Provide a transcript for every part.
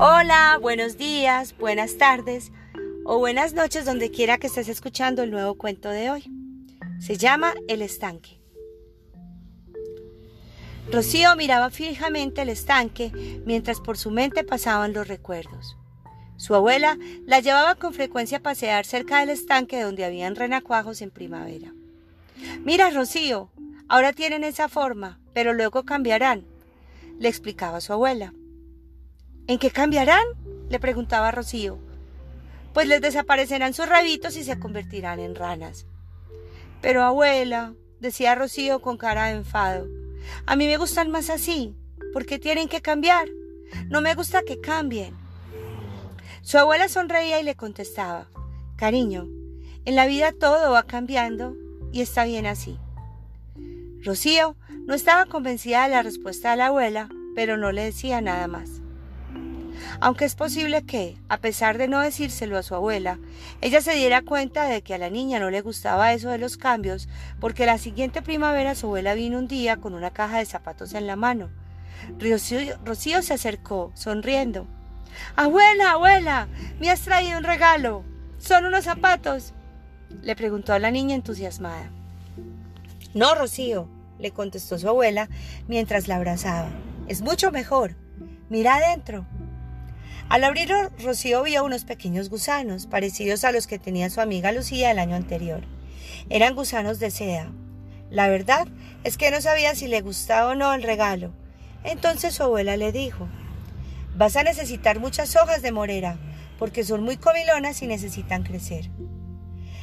Hola, buenos días, buenas tardes o buenas noches donde quiera que estés escuchando el nuevo cuento de hoy. Se llama El estanque. Rocío miraba fijamente el estanque mientras por su mente pasaban los recuerdos. Su abuela la llevaba con frecuencia a pasear cerca del estanque donde habían renacuajos en primavera. Mira, Rocío, ahora tienen esa forma, pero luego cambiarán, le explicaba su abuela. ¿En qué cambiarán? le preguntaba Rocío. Pues les desaparecerán sus rabitos y se convertirán en ranas. Pero abuela, decía Rocío con cara de enfado, a mí me gustan más así. ¿Por qué tienen que cambiar? No me gusta que cambien. Su abuela sonreía y le contestaba, cariño, en la vida todo va cambiando y está bien así. Rocío no estaba convencida de la respuesta de la abuela, pero no le decía nada más aunque es posible que, a pesar de no decírselo a su abuela, ella se diera cuenta de que a la niña no le gustaba eso de los cambios, porque la siguiente primavera su abuela vino un día con una caja de zapatos en la mano. Rocío, se acercó, sonriendo. Abuela, abuela, me has traído un regalo. ¿Son unos zapatos? le preguntó a la niña entusiasmada. No, Rocío, le contestó su abuela mientras la abrazaba. Es mucho mejor. Mira adentro. Al abrirlo, Rocío vio unos pequeños gusanos, parecidos a los que tenía su amiga Lucía el año anterior. Eran gusanos de seda. La verdad es que no sabía si le gustaba o no el regalo. Entonces su abuela le dijo, Vas a necesitar muchas hojas de morera, porque son muy comilonas y necesitan crecer.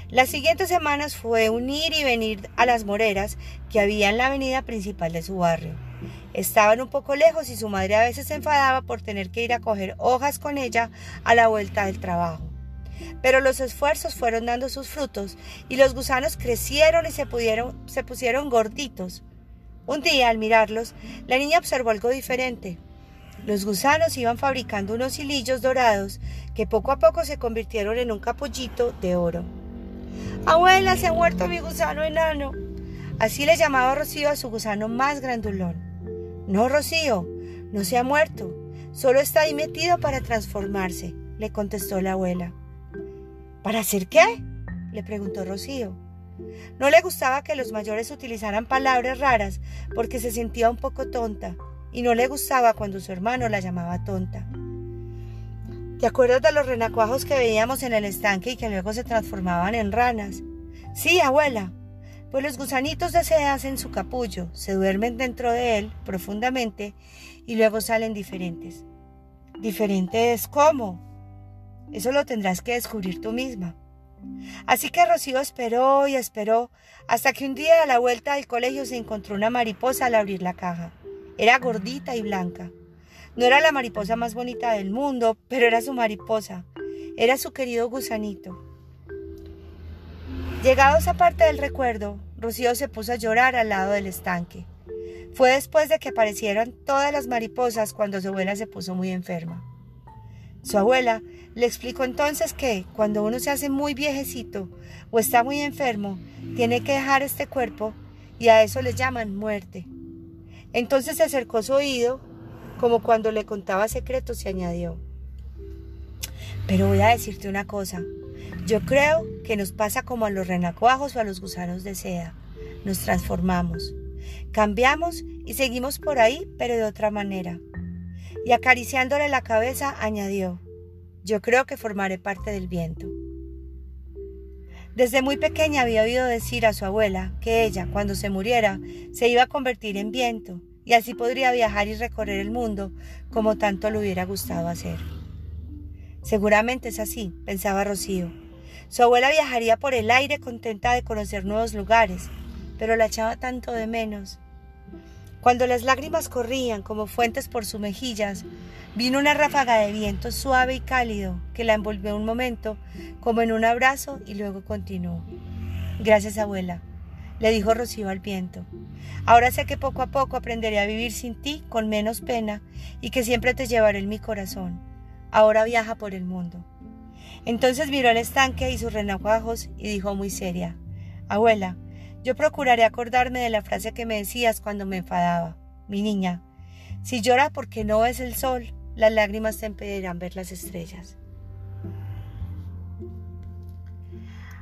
Las siguientes semanas fue un ir y venir a las moreras que había en la avenida principal de su barrio. Estaban un poco lejos y su madre a veces se enfadaba por tener que ir a coger hojas con ella a la vuelta del trabajo. Pero los esfuerzos fueron dando sus frutos y los gusanos crecieron y se, pudieron, se pusieron gorditos. Un día, al mirarlos, la niña observó algo diferente. Los gusanos iban fabricando unos hilillos dorados que poco a poco se convirtieron en un capullito de oro. Abuela, se ha muerto mi gusano enano. Así le llamaba Rocío a su gusano más grandulón. No, Rocío, no se ha muerto, solo está ahí metido para transformarse, le contestó la abuela. ¿Para hacer qué? le preguntó Rocío. No le gustaba que los mayores utilizaran palabras raras porque se sentía un poco tonta y no le gustaba cuando su hermano la llamaba tonta. ¿Te acuerdas de los renacuajos que veíamos en el estanque y que luego se transformaban en ranas? Sí, abuela, pues los gusanitos de se hacen su capullo, se duermen dentro de él profundamente y luego salen diferentes. ¿Diferentes cómo? Eso lo tendrás que descubrir tú misma. Así que Rocío esperó y esperó hasta que un día a la vuelta del colegio se encontró una mariposa al abrir la caja. Era gordita y blanca. No era la mariposa más bonita del mundo, pero era su mariposa. Era su querido gusanito. Llegado a parte del recuerdo, Rocío se puso a llorar al lado del estanque. Fue después de que aparecieron todas las mariposas cuando su abuela se puso muy enferma. Su abuela le explicó entonces que cuando uno se hace muy viejecito o está muy enfermo, tiene que dejar este cuerpo y a eso le llaman muerte. Entonces se acercó su oído, como cuando le contaba secretos y añadió, pero voy a decirte una cosa, yo creo que nos pasa como a los renacuajos o a los gusanos de seda. Nos transformamos, cambiamos y seguimos por ahí, pero de otra manera. Y acariciándole la cabeza, añadió, yo creo que formaré parte del viento. Desde muy pequeña había oído decir a su abuela que ella, cuando se muriera, se iba a convertir en viento y así podría viajar y recorrer el mundo como tanto le hubiera gustado hacer. Seguramente es así, pensaba Rocío su abuela viajaría por el aire contenta de conocer nuevos lugares, pero la echaba tanto de menos. Cuando las lágrimas corrían como fuentes por sus mejillas, vino una ráfaga de viento suave y cálido que la envolvió un momento como en un abrazo y luego continuó. Gracias, abuela, le dijo Rocío al viento. Ahora sé que poco a poco aprenderé a vivir sin ti con menos pena y que siempre te llevaré en mi corazón ahora viaja por el mundo. Entonces miró el estanque y sus renacuajos y dijo muy seria, Abuela, yo procuraré acordarme de la frase que me decías cuando me enfadaba. Mi niña, si llora porque no ves el sol, las lágrimas te impedirán ver las estrellas.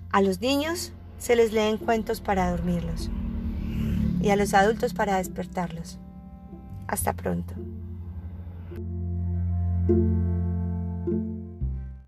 A los niños se les leen cuentos para dormirlos y a los adultos para despertarlos. Hasta pronto.